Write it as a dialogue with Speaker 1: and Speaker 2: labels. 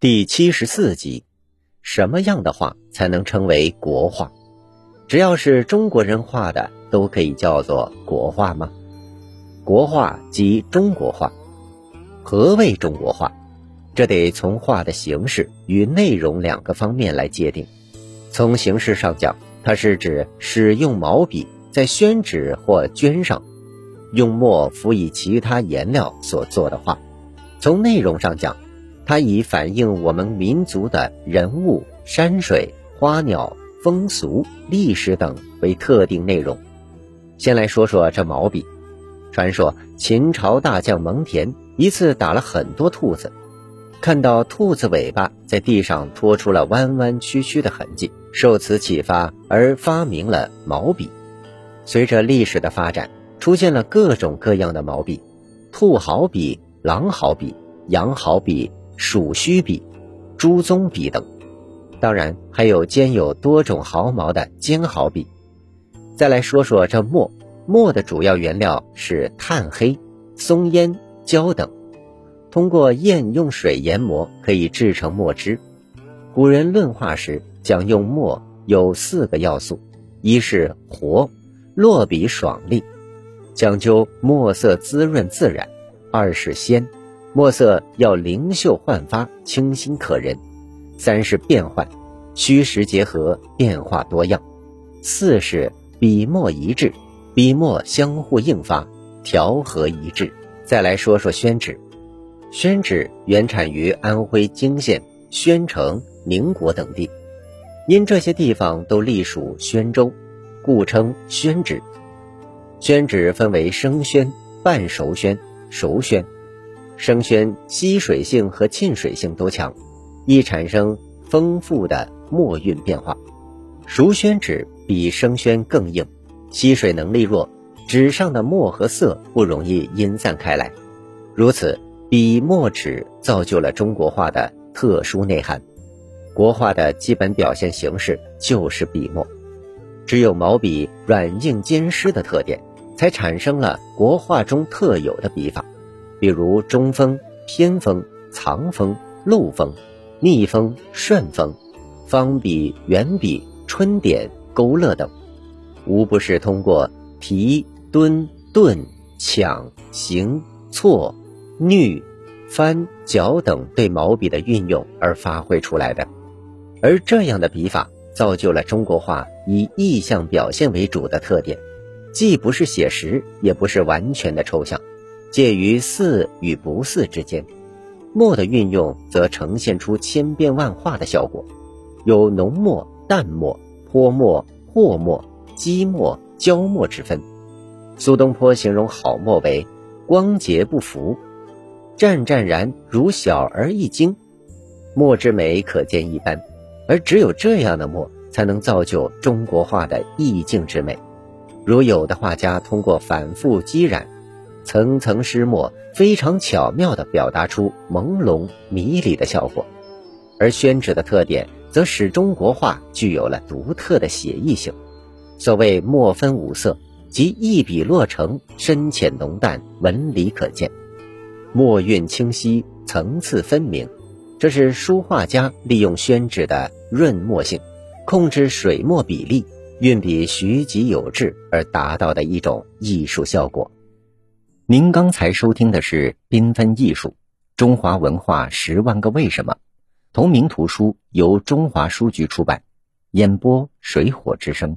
Speaker 1: 第七十四集：什么样的画才能称为国画？只要是中国人画的，都可以叫做国画吗？国画即中国画。何谓中国画？这得从画的形式与内容两个方面来界定。从形式上讲，它是指使用毛笔在宣纸或绢上，用墨辅以其他颜料所做的画。从内容上讲，它以反映我们民族的人物、山水、花鸟、风俗、历史等为特定内容。先来说说这毛笔。传说秦朝大将蒙恬一次打了很多兔子，看到兔子尾巴在地上拖出了弯弯曲曲的痕迹，受此启发而发明了毛笔。随着历史的发展，出现了各种各样的毛笔，兔毫笔、狼毫笔、羊毫笔。鼠须笔、猪鬃笔等，当然还有兼有多种毫毛的尖毫笔。再来说说这墨，墨的主要原料是炭黑、松烟、胶等，通过砚用水研磨可以制成墨汁。古人论画时讲用墨有四个要素：一是活，落笔爽利，讲究墨色滋润自然；二是鲜。墨色要灵秀焕发、清新可人；三是变换，虚实结合，变化多样；四是笔墨一致，笔墨相互映发，调和一致。再来说说宣纸，宣纸原产于安徽泾县、宣城、宁国等地，因这些地方都隶属宣州，故称宣纸。宣纸分为生宣、半熟宣、熟宣。生宣吸水性和沁水性都强，易产生丰富的墨韵变化。熟宣纸比生宣更硬，吸水能力弱，纸上的墨和色不容易阴散开来。如此，笔墨纸造就了中国画的特殊内涵。国画的基本表现形式就是笔墨，只有毛笔软硬兼施的特点，才产生了国画中特有的笔法。比如中锋、偏锋、藏锋、漏锋、逆锋、顺锋、方笔、圆笔、春点、勾勒等，无不是通过提、蹲、顿、抢、行、错、逆、翻、角等对毛笔的运用而发挥出来的。而这样的笔法，造就了中国画以意象表现为主的特点，既不是写实，也不是完全的抽象。介于似与不似之间，墨的运用则呈现出千变万化的效果，有浓墨、淡墨、泼墨、和墨、积墨、焦墨之分。苏东坡形容好墨为光洁不浮，湛湛然如小儿一惊，墨之美可见一斑。而只有这样的墨，才能造就中国画的意境之美。如有的画家通过反复积染。层层施墨，非常巧妙地表达出朦胧迷离的效果，而宣纸的特点则使中国画具有了独特的写意性。所谓墨分五色，即一笔落成，深浅浓淡，纹理可见，墨韵清晰，层次分明。这是书画家利用宣纸的润墨性，控制水墨比例，运笔徐疾有致而达到的一种艺术效果。您刚才收听的是《缤纷艺术：中华文化十万个为什么》，同名图书由中华书局出版，演播水火之声。